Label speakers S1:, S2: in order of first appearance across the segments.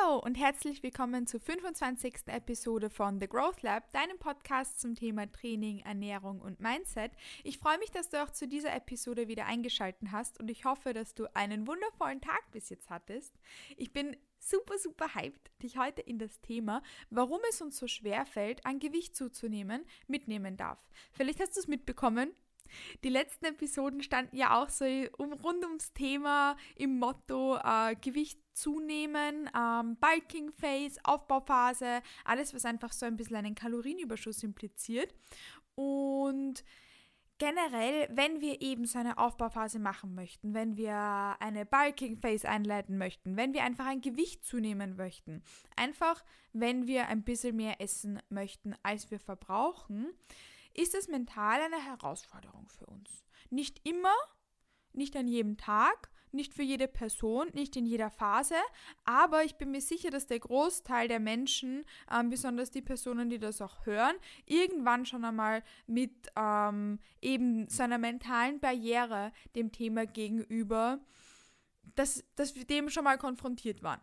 S1: Hallo und herzlich willkommen zur 25. Episode von The Growth Lab, deinem Podcast zum Thema Training, Ernährung und Mindset. Ich freue mich, dass du auch zu dieser Episode wieder eingeschaltet hast und ich hoffe, dass du einen wundervollen Tag bis jetzt hattest. Ich bin super, super hyped, dich heute in das Thema, warum es uns so schwer fällt, an Gewicht zuzunehmen, mitnehmen darf. Vielleicht hast du es mitbekommen. Die letzten Episoden standen ja auch so um, rund ums Thema im Motto äh, Gewicht zunehmen, ähm, Bulking Phase, Aufbauphase, alles, was einfach so ein bisschen einen Kalorienüberschuss impliziert. Und generell, wenn wir eben so eine Aufbauphase machen möchten, wenn wir eine Bulking Phase einleiten möchten, wenn wir einfach ein Gewicht zunehmen möchten, einfach wenn wir ein bisschen mehr essen möchten, als wir verbrauchen, ist es mental eine Herausforderung für uns. Nicht immer, nicht an jedem Tag, nicht für jede Person, nicht in jeder Phase, aber ich bin mir sicher, dass der Großteil der Menschen, ähm, besonders die Personen, die das auch hören, irgendwann schon einmal mit ähm, eben seiner mentalen Barriere dem Thema gegenüber, dass, dass wir dem schon mal konfrontiert waren.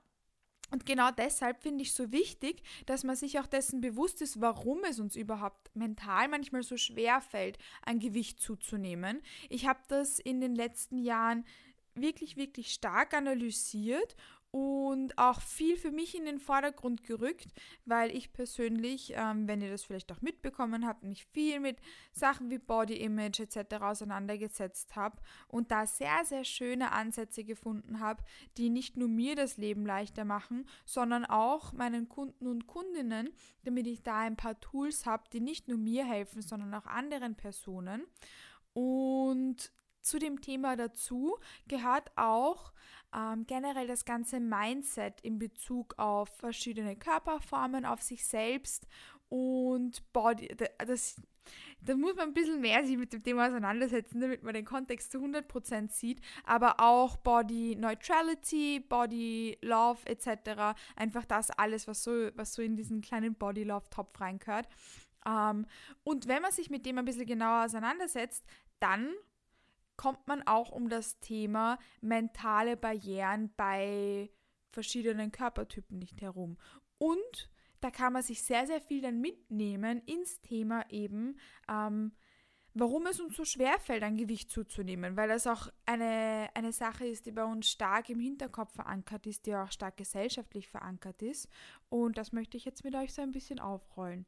S1: Und genau deshalb finde ich so wichtig, dass man sich auch dessen bewusst ist, warum es uns überhaupt mental manchmal so schwer fällt, ein Gewicht zuzunehmen. Ich habe das in den letzten Jahren wirklich, wirklich stark analysiert und auch viel für mich in den Vordergrund gerückt, weil ich persönlich, ähm, wenn ihr das vielleicht auch mitbekommen habt, mich viel mit Sachen wie Body Image etc. auseinandergesetzt habe und da sehr, sehr schöne Ansätze gefunden habe, die nicht nur mir das Leben leichter machen, sondern auch meinen Kunden und Kundinnen, damit ich da ein paar Tools habe, die nicht nur mir helfen, sondern auch anderen Personen. Und zu dem Thema dazu gehört auch ähm, generell das ganze Mindset in Bezug auf verschiedene Körperformen, auf sich selbst und Body. Das, da muss man ein bisschen mehr sich mit dem Thema auseinandersetzen, damit man den Kontext zu 100% sieht, aber auch Body Neutrality, Body Love etc. Einfach das alles, was so, was so in diesen kleinen Body Love Topf reingehört. Ähm, und wenn man sich mit dem ein bisschen genauer auseinandersetzt, dann kommt man auch um das Thema mentale Barrieren bei verschiedenen Körpertypen nicht herum. Und da kann man sich sehr, sehr viel dann mitnehmen ins Thema eben, ähm, warum es uns so schwer fällt, ein Gewicht zuzunehmen, weil das auch eine, eine Sache ist, die bei uns stark im Hinterkopf verankert ist, die auch stark gesellschaftlich verankert ist. Und das möchte ich jetzt mit euch so ein bisschen aufrollen.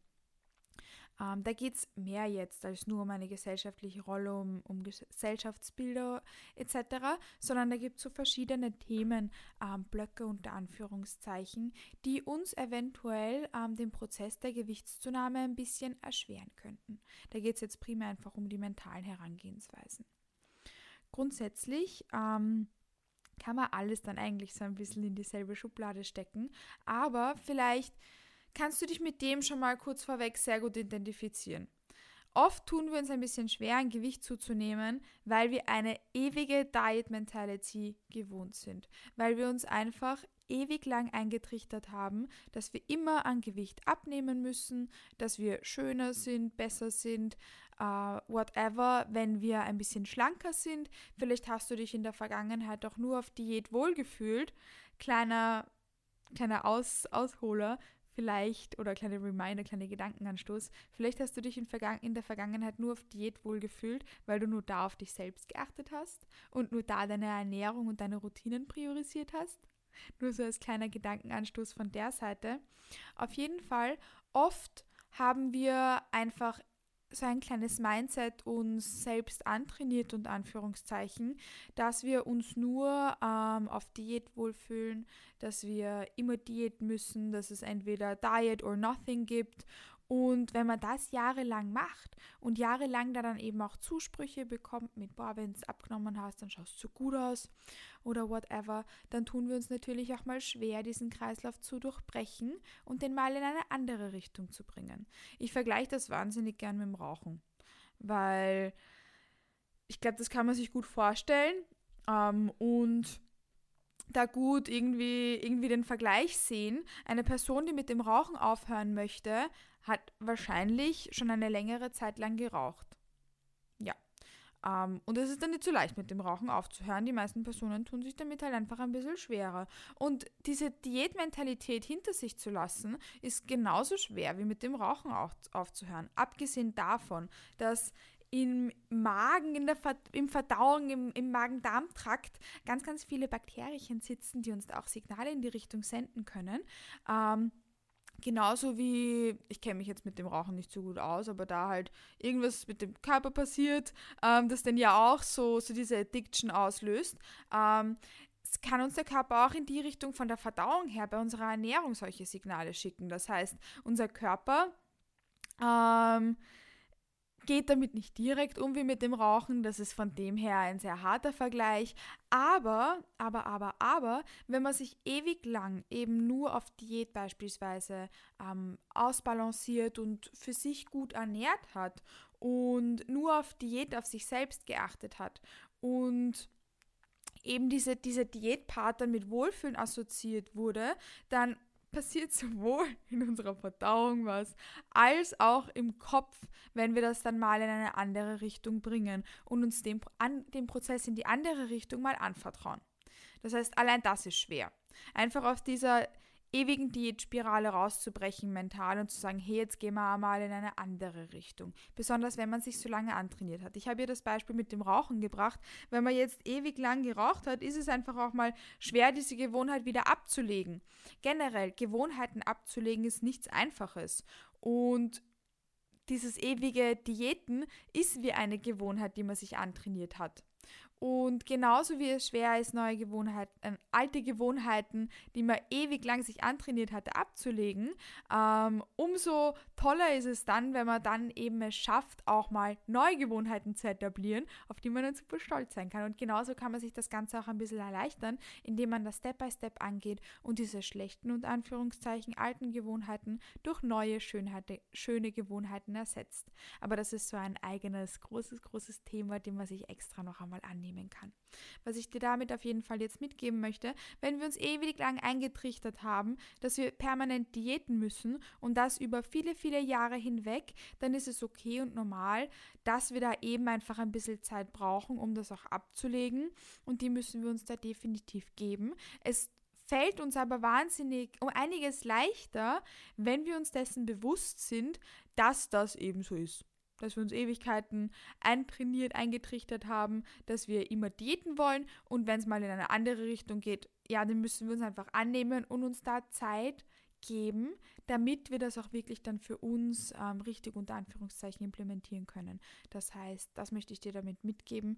S1: Ähm, da geht es mehr jetzt als nur um eine gesellschaftliche Rolle, um, um Gesellschaftsbilder etc., sondern da gibt es so verschiedene Themen, ähm, Blöcke unter Anführungszeichen, die uns eventuell ähm, den Prozess der Gewichtszunahme ein bisschen erschweren könnten. Da geht es jetzt primär einfach um die mentalen Herangehensweisen. Grundsätzlich ähm, kann man alles dann eigentlich so ein bisschen in dieselbe Schublade stecken, aber vielleicht kannst du dich mit dem schon mal kurz vorweg sehr gut identifizieren. Oft tun wir uns ein bisschen schwer, ein Gewicht zuzunehmen, weil wir eine ewige Diet Mentality gewohnt sind, weil wir uns einfach ewig lang eingetrichtert haben, dass wir immer an Gewicht abnehmen müssen, dass wir schöner sind, besser sind, uh, whatever, wenn wir ein bisschen schlanker sind. Vielleicht hast du dich in der Vergangenheit auch nur auf Diät wohlgefühlt. Kleiner, kleiner Aus, Ausholer vielleicht, oder kleine Reminder, kleine Gedankenanstoß, vielleicht hast du dich in, in, der Vergangenheit nur auf Diät wohlgefühlt, weil du nur da auf dich selbst geachtet hast und nur da deine Ernährung und deine Routinen priorisiert hast. Nur so als kleiner Gedankenanstoß von der Seite. Auf jeden Fall, oft haben wir einfach so ein kleines Mindset uns selbst antrainiert und Anführungszeichen, dass wir uns nur ähm, auf Diät wohlfühlen, dass wir immer Diät müssen, dass es entweder Diet or Nothing gibt und wenn man das jahrelang macht und jahrelang da dann eben auch Zusprüche bekommt mit, boah, wenn es abgenommen hast, dann schaust du gut aus oder whatever, dann tun wir uns natürlich auch mal schwer, diesen Kreislauf zu durchbrechen und den mal in eine andere Richtung zu bringen. Ich vergleiche das wahnsinnig gern mit dem Rauchen, weil ich glaube, das kann man sich gut vorstellen ähm, und da gut irgendwie, irgendwie den Vergleich sehen. Eine Person, die mit dem Rauchen aufhören möchte, hat wahrscheinlich schon eine längere Zeit lang geraucht. Ja. Ähm, und es ist dann nicht so leicht, mit dem Rauchen aufzuhören. Die meisten Personen tun sich damit halt einfach ein bisschen schwerer. Und diese Diätmentalität hinter sich zu lassen, ist genauso schwer wie mit dem Rauchen auf, aufzuhören. Abgesehen davon, dass im Magen, in der Ver im Verdauung, im, im Magen-Darm-Trakt ganz, ganz viele Bakterien sitzen, die uns auch Signale in die Richtung senden können. Ähm, Genauso wie, ich kenne mich jetzt mit dem Rauchen nicht so gut aus, aber da halt irgendwas mit dem Körper passiert, ähm, das dann ja auch so, so diese Addiction auslöst, ähm, kann uns der Körper auch in die Richtung von der Verdauung her bei unserer Ernährung solche Signale schicken. Das heißt, unser Körper ähm, geht damit nicht direkt um wie mit dem Rauchen. Das ist von dem her ein sehr harter Vergleich. Aber, aber, aber, aber, wenn man sich ewig lang eben nur auf Diät beispielsweise ähm, ausbalanciert und für sich gut ernährt hat und nur auf Diät auf sich selbst geachtet hat und eben diese, dieser Diätpart dann mit Wohlfühlen assoziiert wurde, dann passiert sowohl in unserer Verdauung was, als auch im Kopf, wenn wir das dann mal in eine andere Richtung bringen und uns den, an, den Prozess in die andere Richtung mal anvertrauen. Das heißt, allein das ist schwer. Einfach aus dieser ewigen Diätspirale rauszubrechen mental und zu sagen, hey, jetzt gehen wir mal in eine andere Richtung. Besonders wenn man sich so lange antrainiert hat. Ich habe hier das Beispiel mit dem Rauchen gebracht. Wenn man jetzt ewig lang geraucht hat, ist es einfach auch mal schwer, diese Gewohnheit wieder abzulegen. Generell, Gewohnheiten abzulegen ist nichts Einfaches. Und dieses ewige Diäten ist wie eine Gewohnheit, die man sich antrainiert hat. Und genauso wie es schwer ist, neue Gewohnheiten, äh, alte Gewohnheiten, die man ewig lang sich antrainiert hatte, abzulegen, ähm, umso toller ist es dann, wenn man dann eben es schafft, auch mal neue Gewohnheiten zu etablieren, auf die man dann super stolz sein kann. Und genauso kann man sich das Ganze auch ein bisschen erleichtern, indem man das Step by Step angeht und diese schlechten und Anführungszeichen alten Gewohnheiten durch neue Schönheit, schöne Gewohnheiten ersetzt. Aber das ist so ein eigenes, großes, großes Thema, dem man sich extra noch einmal annimmt nehmen kann. Was ich dir damit auf jeden Fall jetzt mitgeben möchte, wenn wir uns ewig lang eingetrichtert haben, dass wir permanent diäten müssen und das über viele, viele Jahre hinweg, dann ist es okay und normal, dass wir da eben einfach ein bisschen Zeit brauchen, um das auch abzulegen und die müssen wir uns da definitiv geben. Es fällt uns aber wahnsinnig um einiges leichter, wenn wir uns dessen bewusst sind, dass das eben so ist dass wir uns Ewigkeiten eintrainiert, eingetrichtert haben, dass wir immer diäten wollen und wenn es mal in eine andere Richtung geht, ja, dann müssen wir uns einfach annehmen und uns da Zeit geben, damit wir das auch wirklich dann für uns ähm, richtig unter Anführungszeichen implementieren können. Das heißt, das möchte ich dir damit mitgeben.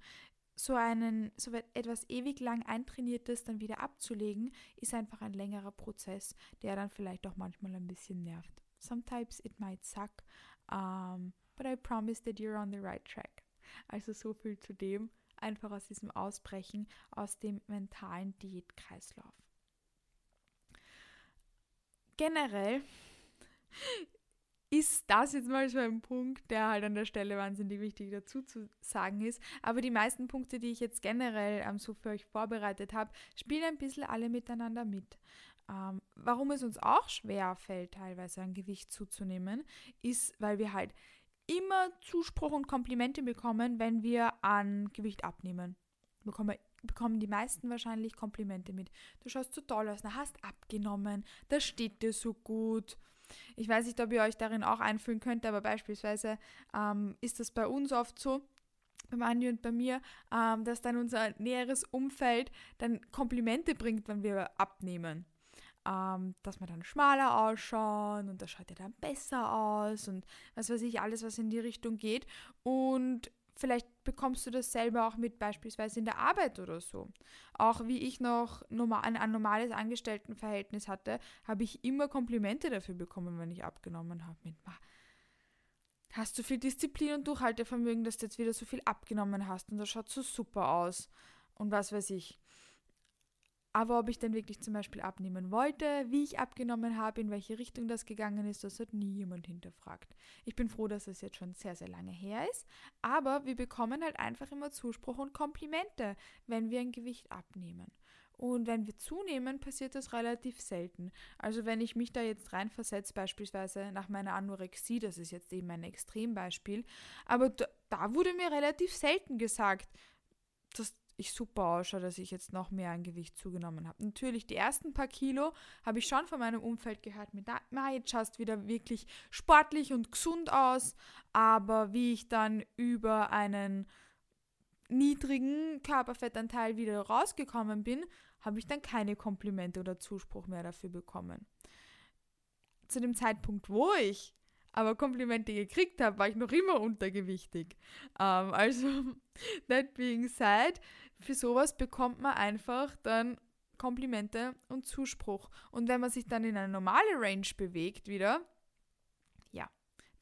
S1: So einen, so etwas ewig lang eintrainiertes dann wieder abzulegen, ist einfach ein längerer Prozess, der dann vielleicht auch manchmal ein bisschen nervt. Sometimes it might suck. Um, but I promise that you're on the right track. Also so viel zu dem, einfach aus diesem Ausbrechen, aus dem mentalen Diätkreislauf. Generell ist das jetzt mal so ein Punkt, der halt an der Stelle wahnsinnig wichtig dazu zu sagen ist. Aber die meisten Punkte, die ich jetzt generell ähm, so für euch vorbereitet habe, spielen ein bisschen alle miteinander mit. Ähm, warum es uns auch schwer fällt, teilweise an Gewicht zuzunehmen, ist, weil wir halt immer Zuspruch und Komplimente bekommen, wenn wir an Gewicht abnehmen. Bekommen, bekommen die meisten wahrscheinlich Komplimente mit. Du schaust so toll aus, na, hast abgenommen, das steht dir so gut. Ich weiß nicht, ob ihr euch darin auch einfühlen könnt, aber beispielsweise ähm, ist das bei uns oft so, bei Andi und bei mir, ähm, dass dann unser näheres Umfeld dann Komplimente bringt, wenn wir abnehmen ähm, dass wir dann schmaler ausschauen und das schaut ja dann besser aus und was weiß ich, alles, was in die Richtung geht. Und vielleicht bekommst du das selber auch mit, beispielsweise in der Arbeit oder so. Auch wie ich noch normal, ein, ein normales Angestelltenverhältnis hatte, habe ich immer Komplimente dafür bekommen, wenn ich abgenommen habe. Mit, hast du viel Disziplin und Durchhaltevermögen, dass du jetzt wieder so viel abgenommen hast und das schaut so super aus. Und was weiß ich. Aber ob ich dann wirklich zum Beispiel abnehmen wollte, wie ich abgenommen habe, in welche Richtung das gegangen ist, das hat nie jemand hinterfragt. Ich bin froh, dass es jetzt schon sehr, sehr lange her ist. Aber wir bekommen halt einfach immer Zuspruch und Komplimente, wenn wir ein Gewicht abnehmen. Und wenn wir zunehmen, passiert das relativ selten. Also wenn ich mich da jetzt reinversetze, beispielsweise nach meiner Anorexie, das ist jetzt eben ein Extrembeispiel, aber da, da wurde mir relativ selten gesagt, dass ich super ausschaue, dass ich jetzt noch mehr an Gewicht zugenommen habe. Natürlich, die ersten paar Kilo habe ich schon von meinem Umfeld gehört, mit Ma, jetzt schaust wieder wirklich sportlich und gesund aus, aber wie ich dann über einen niedrigen Körperfettanteil wieder rausgekommen bin, habe ich dann keine Komplimente oder Zuspruch mehr dafür bekommen. Zu dem Zeitpunkt, wo ich aber Komplimente gekriegt habe, war ich noch immer untergewichtig. Ähm, also, that being said, für sowas bekommt man einfach dann Komplimente und Zuspruch. Und wenn man sich dann in eine normale Range bewegt wieder,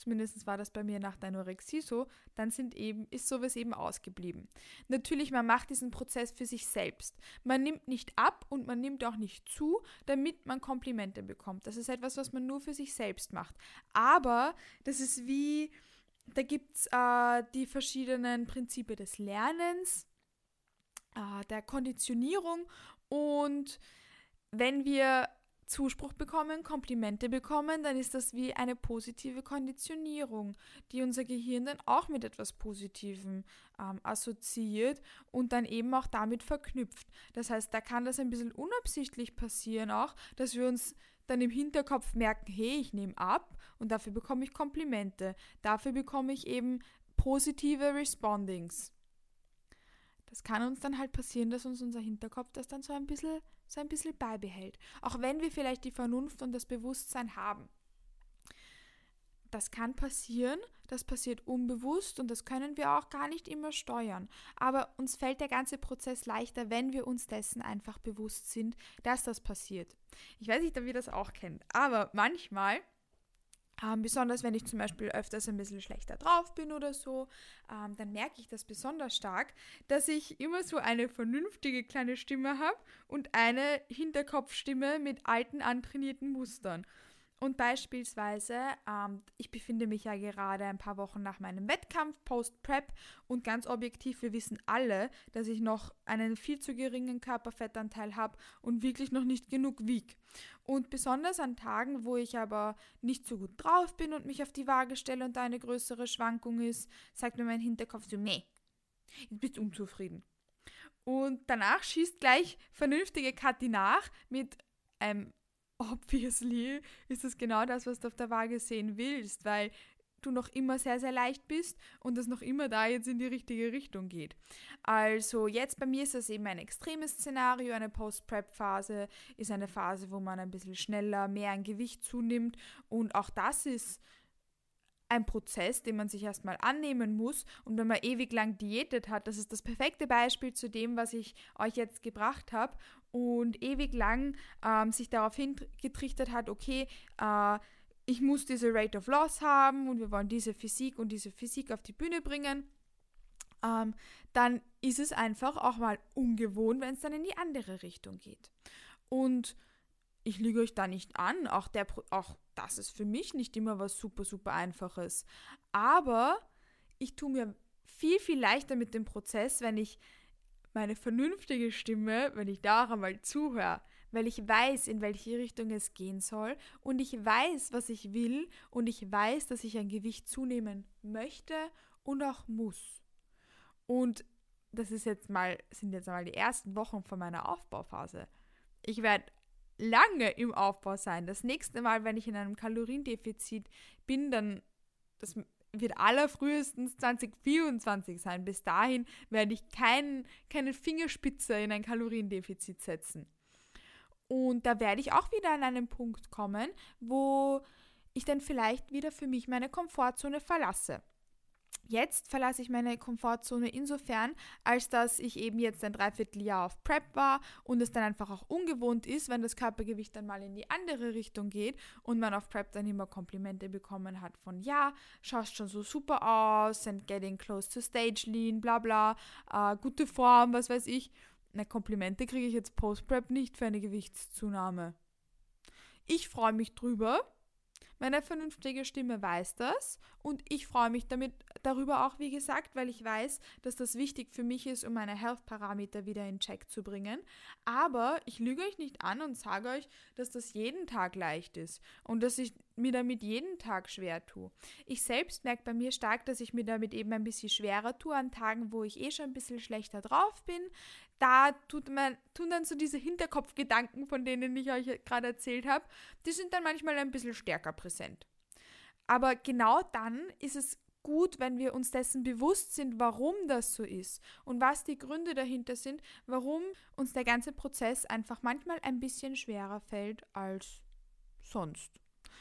S1: zumindest war das bei mir nach der Anorexie so, dann sind eben, ist sowas eben ausgeblieben. Natürlich, man macht diesen Prozess für sich selbst. Man nimmt nicht ab und man nimmt auch nicht zu, damit man Komplimente bekommt. Das ist etwas, was man nur für sich selbst macht. Aber das ist wie, da gibt es äh, die verschiedenen Prinzipien des Lernens, äh, der Konditionierung und wenn wir Zuspruch bekommen, Komplimente bekommen, dann ist das wie eine positive Konditionierung, die unser Gehirn dann auch mit etwas Positivem ähm, assoziiert und dann eben auch damit verknüpft. Das heißt, da kann das ein bisschen unabsichtlich passieren auch, dass wir uns dann im Hinterkopf merken, hey, ich nehme ab und dafür bekomme ich Komplimente. Dafür bekomme ich eben positive Respondings das kann uns dann halt passieren, dass uns unser Hinterkopf das dann so ein bisschen, so ein bisschen beibehält. Auch wenn wir vielleicht die Vernunft und das Bewusstsein haben. Das kann passieren, das passiert unbewusst und das können wir auch gar nicht immer steuern. Aber uns fällt der ganze Prozess leichter, wenn wir uns dessen einfach bewusst sind, dass das passiert. Ich weiß nicht, ob ihr das auch kennt, aber manchmal ähm, besonders wenn ich zum Beispiel öfters ein bisschen schlechter drauf bin oder so, ähm, dann merke ich das besonders stark, dass ich immer so eine vernünftige kleine Stimme habe und eine Hinterkopfstimme mit alten antrainierten Mustern. Und beispielsweise, ähm, ich befinde mich ja gerade ein paar Wochen nach meinem Wettkampf, Post-Prep, und ganz objektiv, wir wissen alle, dass ich noch einen viel zu geringen Körperfettanteil habe und wirklich noch nicht genug wiege. Und besonders an Tagen, wo ich aber nicht so gut drauf bin und mich auf die Waage stelle und da eine größere Schwankung ist, sagt mir mein Hinterkopf so, meh, du bist unzufrieden. Und danach schießt gleich vernünftige Kathi nach mit einem obviously ist das genau das, was du auf der Waage sehen willst, weil du noch immer sehr, sehr leicht bist und es noch immer da jetzt in die richtige Richtung geht. Also jetzt bei mir ist das eben ein extremes Szenario, eine Post-Prep-Phase ist eine Phase, wo man ein bisschen schneller mehr an Gewicht zunimmt und auch das ist ein Prozess, den man sich erstmal annehmen muss. Und wenn man ewig lang diätet hat, das ist das perfekte Beispiel zu dem, was ich euch jetzt gebracht habe. Und ewig lang ähm, sich darauf hingetrichtert hat, okay, äh, ich muss diese Rate of Loss haben und wir wollen diese Physik und diese Physik auf die Bühne bringen. Ähm, dann ist es einfach auch mal ungewohnt, wenn es dann in die andere Richtung geht. Und ich lüge euch da nicht an, auch, der, auch das ist für mich nicht immer was super, super einfaches. Aber ich tue mir viel, viel leichter mit dem Prozess, wenn ich meine vernünftige Stimme, wenn ich da auch einmal zuhöre, weil ich weiß, in welche Richtung es gehen soll und ich weiß, was ich will und ich weiß, dass ich ein Gewicht zunehmen möchte und auch muss. Und das ist jetzt mal, sind jetzt mal die ersten Wochen von meiner Aufbauphase. Ich werde lange im Aufbau sein. Das nächste Mal, wenn ich in einem Kaloriendefizit bin, dann das wird allerfrühestens 2024 sein. Bis dahin werde ich kein, keine Fingerspitze in ein Kaloriendefizit setzen. Und da werde ich auch wieder an einen Punkt kommen, wo ich dann vielleicht wieder für mich meine Komfortzone verlasse. Jetzt verlasse ich meine Komfortzone insofern, als dass ich eben jetzt ein Dreivierteljahr auf Prep war und es dann einfach auch ungewohnt ist, wenn das Körpergewicht dann mal in die andere Richtung geht und man auf Prep dann immer Komplimente bekommen hat von ja, schaust schon so super aus and getting close to stage lean, bla bla, äh, gute Form, was weiß ich. Na, Komplimente kriege ich jetzt Post-Prep nicht für eine Gewichtszunahme. Ich freue mich drüber, Meine vernünftige Stimme weiß das und ich freue mich damit darüber auch, wie gesagt, weil ich weiß, dass das wichtig für mich ist, um meine Health-Parameter wieder in Check zu bringen. Aber ich lüge euch nicht an und sage euch, dass das jeden Tag leicht ist und dass ich mir damit jeden Tag schwer tue. Ich selbst merke bei mir stark, dass ich mir damit eben ein bisschen schwerer tue an Tagen, wo ich eh schon ein bisschen schlechter drauf bin. Da tut man, tun dann so diese Hinterkopfgedanken, von denen ich euch gerade erzählt habe, die sind dann manchmal ein bisschen stärker präsent. Aber genau dann ist es gut, wenn wir uns dessen bewusst sind, warum das so ist und was die Gründe dahinter sind, warum uns der ganze Prozess einfach manchmal ein bisschen schwerer fällt als sonst.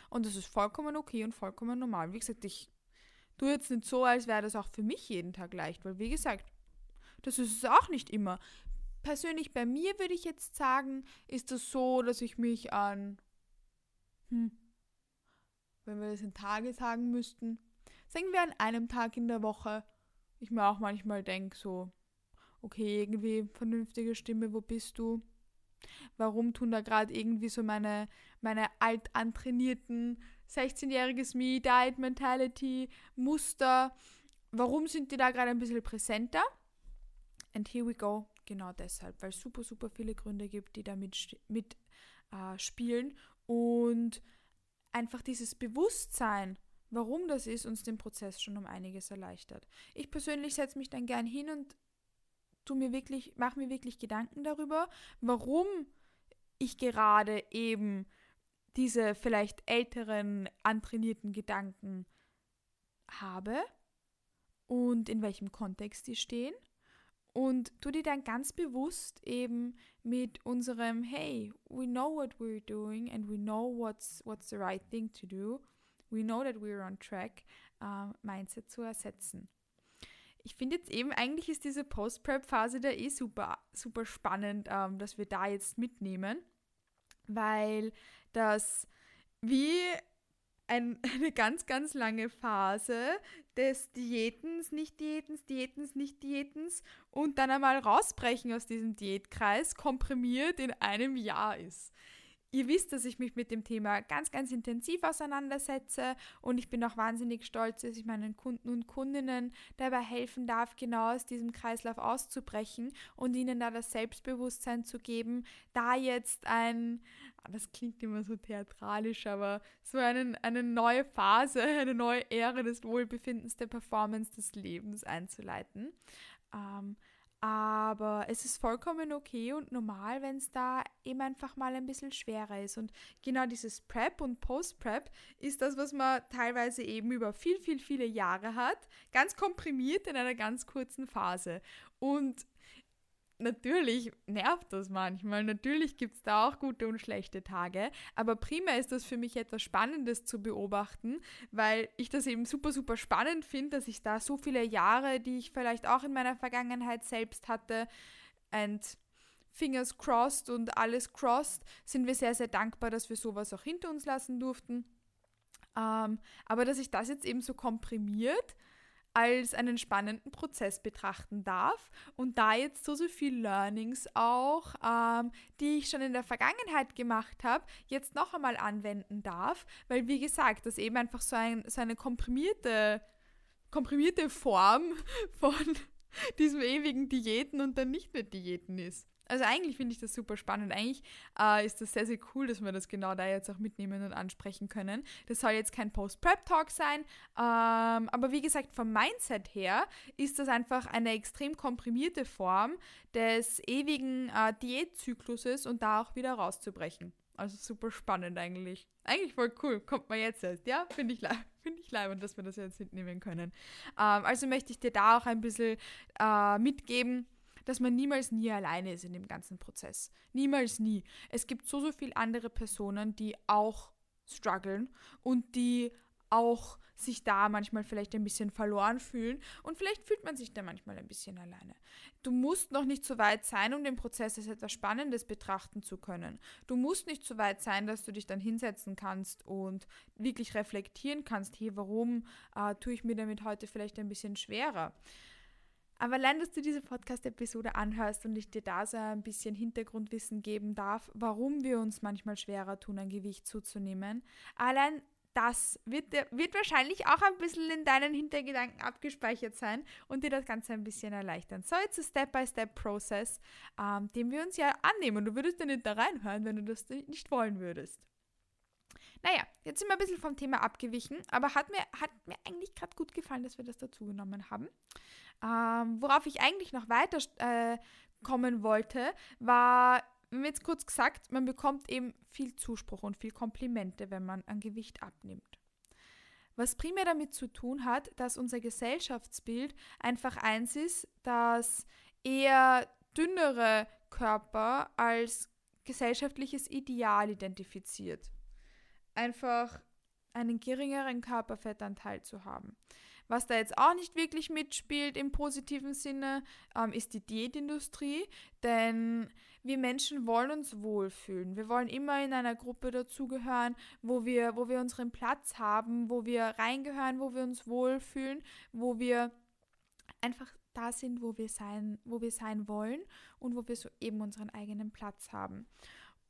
S1: Und das ist vollkommen okay und vollkommen normal. Wie gesagt, ich tue jetzt nicht so, als wäre das auch für mich jeden Tag leicht, weil wie gesagt, das ist es auch nicht immer. Persönlich bei mir würde ich jetzt sagen, ist das so, dass ich mich an, hm, wenn wir das in Tage sagen müssten, sagen wir an einem Tag in der Woche, ich mir auch manchmal denke, so, okay, irgendwie vernünftige Stimme, wo bist du? Warum tun da gerade irgendwie so meine, meine alt antrainierten 16-jähriges Me, Diet Mentality, Muster, warum sind die da gerade ein bisschen präsenter? And here we go, genau deshalb, weil es super, super viele Gründe gibt, die da mit, mit äh, und einfach dieses Bewusstsein, warum das ist, uns den Prozess schon um einiges erleichtert. Ich persönlich setze mich dann gern hin und tu mir wirklich, mache mir wirklich Gedanken darüber, warum ich gerade eben diese vielleicht älteren, antrainierten Gedanken habe und in welchem Kontext die stehen. Und tu die dann ganz bewusst eben mit unserem Hey, we know what we're doing and we know what's, what's the right thing to do. We know that we're on track, uh, Mindset zu ersetzen. Ich finde jetzt eben, eigentlich ist diese Post-Prep-Phase da eh super, super spannend, ähm, dass wir da jetzt mitnehmen, weil das wie ein, eine ganz, ganz lange Phase des Diätens, nicht Diätens, Diätens, nicht Diätens und dann einmal rausbrechen aus diesem Diätkreis komprimiert in einem Jahr ist. Ihr wisst, dass ich mich mit dem Thema ganz, ganz intensiv auseinandersetze und ich bin auch wahnsinnig stolz, dass ich meinen Kunden und Kundinnen dabei helfen darf, genau aus diesem Kreislauf auszubrechen und ihnen da das Selbstbewusstsein zu geben, da jetzt ein, das klingt immer so theatralisch, aber so einen, eine neue Phase, eine neue Ära des Wohlbefindens, der Performance des Lebens einzuleiten. Ähm, aber es ist vollkommen okay und normal, wenn es da eben einfach mal ein bisschen schwerer ist. Und genau dieses Prep und Post-Prep ist das, was man teilweise eben über viel, viel, viele Jahre hat, ganz komprimiert in einer ganz kurzen Phase. Und natürlich nervt das manchmal. Natürlich gibt es da auch gute und schlechte Tage. Aber prima ist das für mich etwas Spannendes zu beobachten, weil ich das eben super, super spannend finde, dass ich da so viele Jahre, die ich vielleicht auch in meiner Vergangenheit selbst hatte, and fingers crossed und alles crossed, sind wir sehr, sehr dankbar, dass wir sowas auch hinter uns lassen durften. Ähm, aber dass ich das jetzt eben so komprimiert als einen spannenden Prozess betrachten darf und da jetzt so, so viel Learnings auch, ähm, die ich schon in der Vergangenheit gemacht habe, jetzt noch einmal anwenden darf, weil wie gesagt, das eben einfach so, ein, so eine komprimierte, komprimierte Form von diesem ewigen Diäten und dann nicht mehr Diäten ist. Also eigentlich finde ich das super spannend. Eigentlich äh, ist das sehr, sehr cool, dass wir das genau da jetzt auch mitnehmen und ansprechen können. Das soll jetzt kein Post-Prep-Talk sein, ähm, aber wie gesagt, vom Mindset her ist das einfach eine extrem komprimierte Form des ewigen äh, Diätzykluses und da auch wieder rauszubrechen. Also super spannend eigentlich. Eigentlich voll cool. Kommt man jetzt erst. Ja, finde ich, find ich leibend, dass wir das jetzt mitnehmen können. Ähm, also möchte ich dir da auch ein bisschen äh, mitgeben, dass man niemals nie alleine ist in dem ganzen Prozess. Niemals nie. Es gibt so, so viele andere Personen, die auch strugglen und die auch sich da manchmal vielleicht ein bisschen verloren fühlen und vielleicht fühlt man sich da manchmal ein bisschen alleine. Du musst noch nicht so weit sein, um den Prozess als etwas Spannendes betrachten zu können. Du musst nicht so weit sein, dass du dich dann hinsetzen kannst und wirklich reflektieren kannst, hey, warum äh, tue ich mir damit heute vielleicht ein bisschen schwerer? Aber allein, dass du diese Podcast-Episode anhörst und ich dir da so ein bisschen Hintergrundwissen geben darf, warum wir uns manchmal schwerer tun, ein Gewicht zuzunehmen, allein das wird, wird wahrscheinlich auch ein bisschen in deinen Hintergedanken abgespeichert sein und dir das Ganze ein bisschen erleichtern. So, jetzt ein Step-by-Step-Prozess, ähm, den wir uns ja annehmen. Du würdest ja nicht da reinhören, wenn du das nicht wollen würdest. Naja, jetzt sind wir ein bisschen vom Thema abgewichen, aber hat mir, hat mir eigentlich gerade gut gefallen, dass wir das dazu genommen haben. Ähm, worauf ich eigentlich noch weiter äh, kommen wollte, war haben jetzt kurz gesagt, man bekommt eben viel Zuspruch und viel Komplimente, wenn man an Gewicht abnimmt. Was primär damit zu tun hat, dass unser Gesellschaftsbild einfach eins ist, dass eher dünnere Körper als gesellschaftliches Ideal identifiziert. Einfach einen geringeren Körperfettanteil zu haben. Was da jetzt auch nicht wirklich mitspielt im positiven Sinne, ähm, ist die Diätindustrie, denn wir Menschen wollen uns wohlfühlen. Wir wollen immer in einer Gruppe dazugehören, wo wir, wo wir unseren Platz haben, wo wir reingehören, wo wir uns wohlfühlen, wo wir einfach da sind, wo wir sein, wo wir sein wollen und wo wir so eben unseren eigenen Platz haben.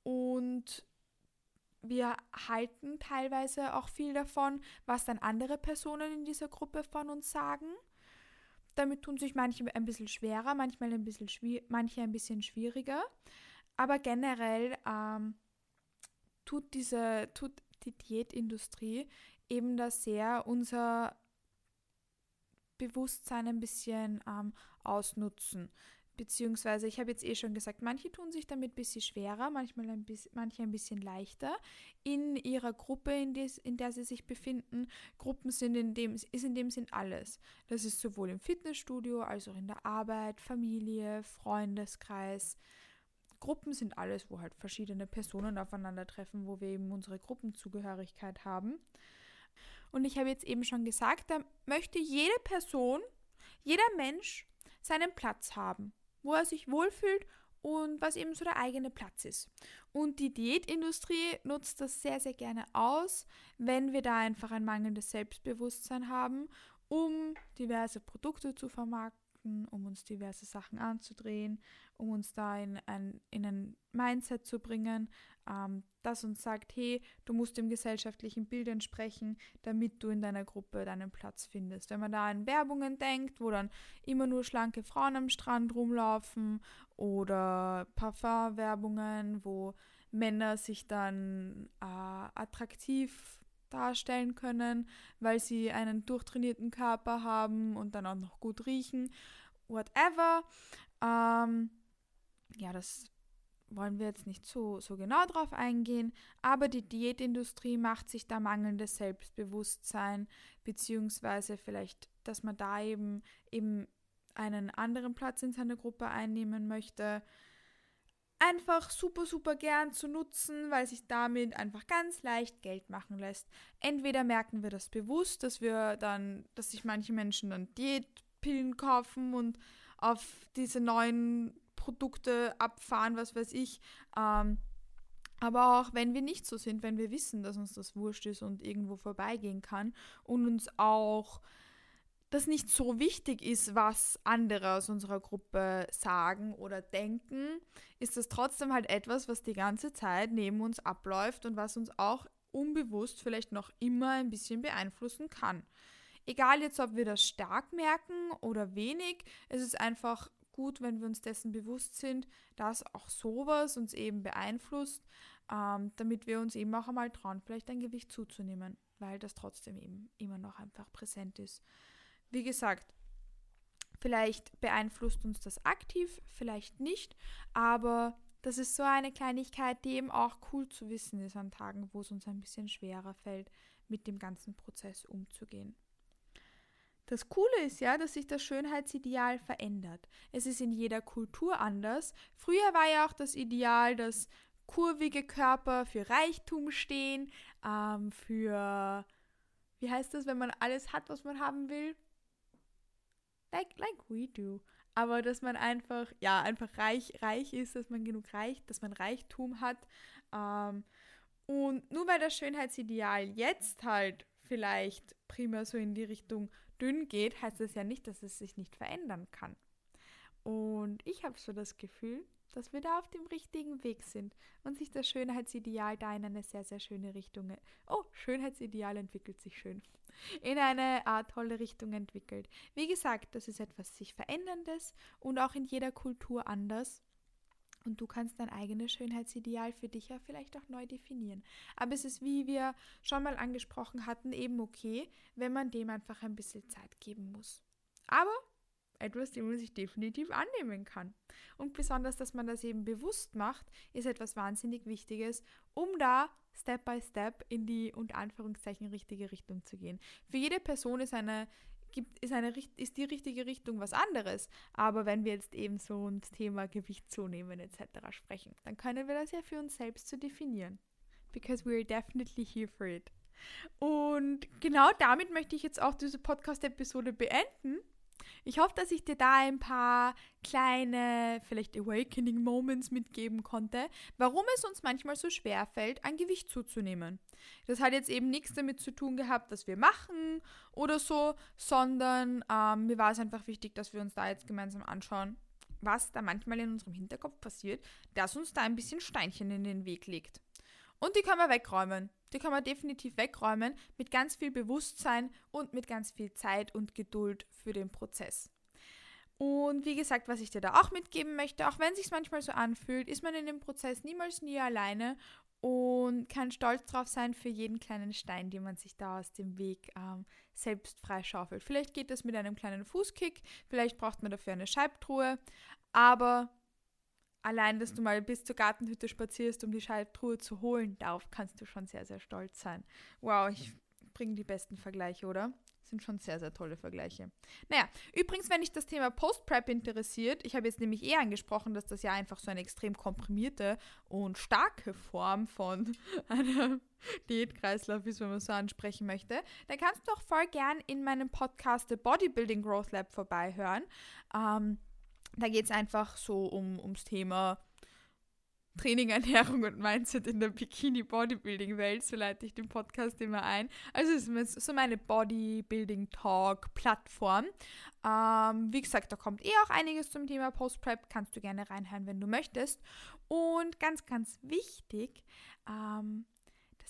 S1: Und wir halten teilweise auch viel davon, was dann andere Personen in dieser Gruppe von uns sagen. Damit tun sich manche ein bisschen schwerer, manchmal ein bisschen manche ein bisschen schwieriger. Aber generell ähm, tut diese, tut die Diätindustrie eben da sehr unser Bewusstsein ein bisschen ähm, ausnutzen. Beziehungsweise, ich habe jetzt eh schon gesagt, manche tun sich damit ein bisschen schwerer, manchmal ein bisschen, manche ein bisschen leichter in ihrer Gruppe, in, des, in der sie sich befinden. Gruppen sind in dem, ist in dem Sinn alles. Das ist sowohl im Fitnessstudio als auch in der Arbeit, Familie, Freundeskreis. Gruppen sind alles, wo halt verschiedene Personen aufeinandertreffen, wo wir eben unsere Gruppenzugehörigkeit haben. Und ich habe jetzt eben schon gesagt, da möchte jede Person, jeder Mensch seinen Platz haben wo er sich wohlfühlt und was eben so der eigene Platz ist. Und die Diätindustrie nutzt das sehr, sehr gerne aus, wenn wir da einfach ein mangelndes Selbstbewusstsein haben, um diverse Produkte zu vermarkten, um uns diverse Sachen anzudrehen, um uns da in ein, in ein Mindset zu bringen, ähm, das uns sagt, hey, du musst dem gesellschaftlichen Bild entsprechen, damit du in deiner Gruppe deinen Platz findest. Wenn man da an Werbungen denkt, wo dann immer nur schlanke Frauen am Strand rumlaufen oder Parfum-Werbungen, wo Männer sich dann äh, attraktiv darstellen können, weil sie einen durchtrainierten Körper haben und dann auch noch gut riechen, whatever. Ähm, ja, das wollen wir jetzt nicht so, so genau drauf eingehen, aber die Diätindustrie macht sich da mangelndes Selbstbewusstsein, beziehungsweise vielleicht, dass man da eben, eben einen anderen Platz in seiner Gruppe einnehmen möchte, einfach super, super gern zu nutzen, weil sich damit einfach ganz leicht Geld machen lässt. Entweder merken wir das bewusst, dass wir dann, dass sich manche Menschen dann Diätpillen kaufen und auf diese neuen Produkte abfahren, was weiß ich. Ähm, aber auch wenn wir nicht so sind, wenn wir wissen, dass uns das wurscht ist und irgendwo vorbeigehen kann und uns auch das nicht so wichtig ist, was andere aus unserer Gruppe sagen oder denken, ist das trotzdem halt etwas, was die ganze Zeit neben uns abläuft und was uns auch unbewusst vielleicht noch immer ein bisschen beeinflussen kann. Egal jetzt, ob wir das stark merken oder wenig, es ist einfach gut, wenn wir uns dessen bewusst sind, dass auch sowas uns eben beeinflusst, ähm, damit wir uns eben auch einmal trauen, vielleicht ein Gewicht zuzunehmen, weil das trotzdem eben immer noch einfach präsent ist. Wie gesagt, vielleicht beeinflusst uns das aktiv, vielleicht nicht, aber das ist so eine Kleinigkeit, die eben auch cool zu wissen ist an Tagen, wo es uns ein bisschen schwerer fällt, mit dem ganzen Prozess umzugehen. Das Coole ist ja, dass sich das Schönheitsideal verändert. Es ist in jeder Kultur anders. Früher war ja auch das Ideal, dass kurvige Körper für Reichtum stehen, ähm, für, wie heißt das, wenn man alles hat, was man haben will? Like, like we do. Aber dass man einfach, ja, einfach reich, reich ist, dass man genug reich, dass man Reichtum hat. Ähm, und nur weil das Schönheitsideal jetzt halt vielleicht primär so in die Richtung dünn geht, heißt das ja nicht, dass es sich nicht verändern kann. Und ich habe so das Gefühl, dass wir da auf dem richtigen Weg sind und sich das Schönheitsideal da in eine sehr, sehr schöne Richtung. Oh, Schönheitsideal entwickelt sich schön. In eine äh, tolle Richtung entwickelt. Wie gesagt, das ist etwas sich Veränderndes und auch in jeder Kultur anders. Und du kannst dein eigenes Schönheitsideal für dich ja vielleicht auch neu definieren. Aber es ist, wie wir schon mal angesprochen hatten, eben okay, wenn man dem einfach ein bisschen Zeit geben muss. Aber etwas, dem man sich definitiv annehmen kann. Und besonders, dass man das eben bewusst macht, ist etwas wahnsinnig Wichtiges, um da Step by Step in die unter Anführungszeichen richtige Richtung zu gehen. Für jede Person ist eine gibt, ist, eine, ist die richtige Richtung was anderes. Aber wenn wir jetzt eben so ums Thema Gewicht zunehmen etc. sprechen, dann können wir das ja für uns selbst zu so definieren. Because we're definitely here for it. Und genau damit möchte ich jetzt auch diese Podcast-Episode beenden. Ich hoffe, dass ich dir da ein paar kleine, vielleicht Awakening Moments mitgeben konnte, warum es uns manchmal so schwer fällt, ein Gewicht zuzunehmen. Das hat jetzt eben nichts damit zu tun gehabt, dass wir machen oder so, sondern ähm, mir war es einfach wichtig, dass wir uns da jetzt gemeinsam anschauen, was da manchmal in unserem Hinterkopf passiert, dass uns da ein bisschen Steinchen in den Weg legt. Und die können wir wegräumen. Die kann man definitiv wegräumen mit ganz viel Bewusstsein und mit ganz viel Zeit und Geduld für den Prozess. Und wie gesagt, was ich dir da auch mitgeben möchte, auch wenn es sich manchmal so anfühlt, ist man in dem Prozess niemals nie alleine und kann stolz drauf sein für jeden kleinen Stein, den man sich da aus dem Weg ähm, selbst freischaufelt. Vielleicht geht das mit einem kleinen Fußkick, vielleicht braucht man dafür eine Scheibtruhe, aber allein, dass du mal bis zur Gartenhütte spazierst, um die Scheibtruhe zu holen, darauf kannst du schon sehr, sehr stolz sein. Wow, ich bringe die besten Vergleiche, oder? sind schon sehr, sehr tolle Vergleiche. Naja, übrigens, wenn dich das Thema Post-Prep interessiert, ich habe jetzt nämlich eher angesprochen, dass das ja einfach so eine extrem komprimierte und starke Form von einem Diätkreislauf ist, wenn man so ansprechen möchte, dann kannst du auch voll gern in meinem Podcast The Bodybuilding Growth Lab vorbeihören. Ähm, da geht es einfach so um, ums Thema Training, Ernährung und Mindset in der Bikini-Bodybuilding-Welt, so leite ich den Podcast immer ein. Also es ist so meine Bodybuilding-Talk-Plattform. Ähm, wie gesagt, da kommt eh auch einiges zum Thema Post-Prep, kannst du gerne reinhören, wenn du möchtest. Und ganz, ganz wichtig, ähm,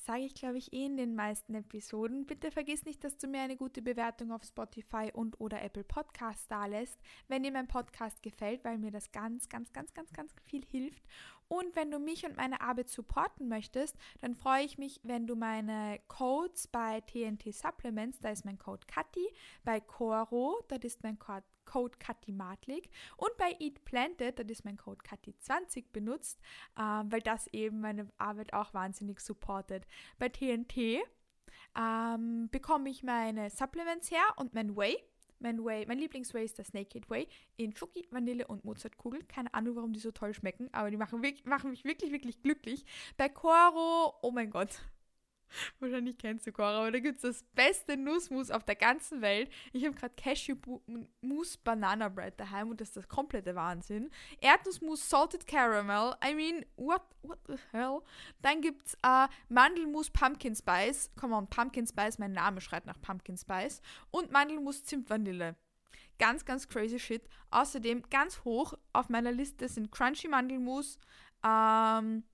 S1: sage ich, glaube ich, eh in den meisten Episoden. Bitte vergiss nicht, dass du mir eine gute Bewertung auf Spotify und oder Apple Podcasts da lässt, wenn dir mein Podcast gefällt, weil mir das ganz, ganz, ganz, ganz, ganz viel hilft. Und wenn du mich und meine Arbeit supporten möchtest, dann freue ich mich, wenn du meine Codes bei TNT Supplements, da ist mein Code Kati, bei Coro, das ist mein Code Code Katimatlik und bei Eat Planted, das ist mein Code Kati20 benutzt, äh, weil das eben meine Arbeit auch wahnsinnig supportet. Bei TNT ähm, bekomme ich meine Supplements her und mein Whey. Mein Whey, mein Lieblingswhey ist der Naked Whey in Schoki, Vanille und Mozartkugel. Keine Ahnung, warum die so toll schmecken, aber die machen, machen mich wirklich, wirklich glücklich. Bei Coro, oh mein Gott, Wahrscheinlich kennst du Cora, aber da gibt es das beste Nussmus auf der ganzen Welt. Ich habe gerade Cashew-Mousse Banana Bread daheim und das ist das komplette Wahnsinn. Erdnussmus Salted Caramel. I mean, what, what the hell? Dann gibt es äh, Mandelmus Pumpkin Spice. Come on, Pumpkin Spice, mein Name schreit nach Pumpkin Spice. Und Mandelmus Zimtvanille. Ganz, ganz crazy shit. Außerdem ganz hoch auf meiner Liste sind Crunchy Mandelmus, ähm,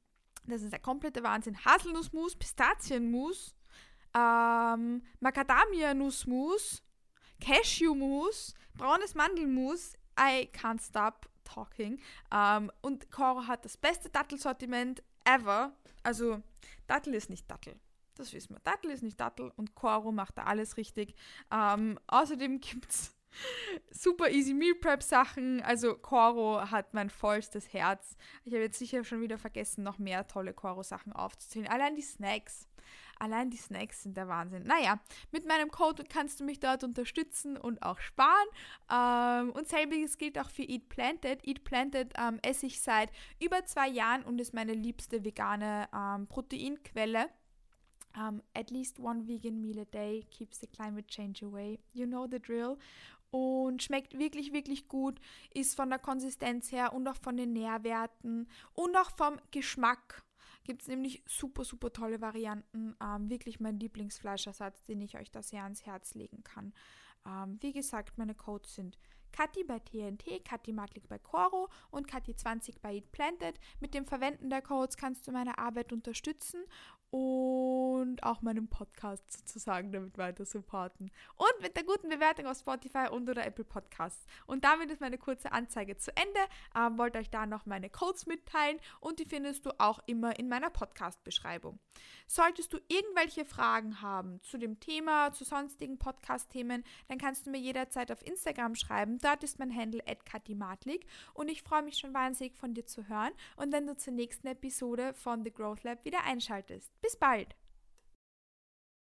S1: das ist der komplette Wahnsinn. Haselnussmus, Pistazienmus, ähm, Macadamia-Nussmus, Cashewmus, braunes Mandelmus. I can't stop talking. Ähm, und Coro hat das beste Dattelsortiment ever. Also, Dattel ist nicht Dattel. Das wissen wir. Dattel ist nicht Dattel und Coro macht da alles richtig. Ähm, außerdem gibt es super easy Meal Prep Sachen. Also Coro hat mein vollstes Herz. Ich habe jetzt sicher schon wieder vergessen, noch mehr tolle Coro Sachen aufzuzählen. Allein die Snacks. Allein die Snacks sind der Wahnsinn. Naja, mit meinem Code kannst du mich dort unterstützen und auch sparen. Ähm, und selbiges gilt auch für Eat Planted. Eat Planted ähm, esse ich seit über zwei Jahren und ist meine liebste vegane ähm, Proteinquelle. Um, at least one vegan meal a day keeps the climate change away. You know the drill und schmeckt wirklich, wirklich gut, ist von der Konsistenz her und auch von den Nährwerten und auch vom Geschmack. Gibt es nämlich super, super tolle Varianten. Ähm, wirklich mein Lieblingsfleischersatz, den ich euch da sehr ans Herz legen kann. Ähm, wie gesagt, meine Codes sind Kathi bei TNT, Kathi Matlik bei Coro und Kathi20 bei Eat Planted. Mit dem Verwenden der Codes kannst du meine Arbeit unterstützen und auch meinen Podcast sozusagen damit weiter supporten. Und mit der guten Bewertung auf Spotify und oder Apple Podcasts. Und damit ist meine kurze Anzeige zu Ende. Ähm, wollte euch da noch meine Codes mitteilen und die findest du auch immer in meiner Podcast-Beschreibung. Solltest du irgendwelche Fragen haben zu dem Thema, zu sonstigen Podcast-Themen, dann kannst du mir jederzeit auf Instagram schreiben. Dort ist mein Handle @katimatlik und ich freue mich schon wahnsinnig von dir zu hören und wenn du zur nächsten Episode von The Growth Lab wieder einschaltest. Bis bald!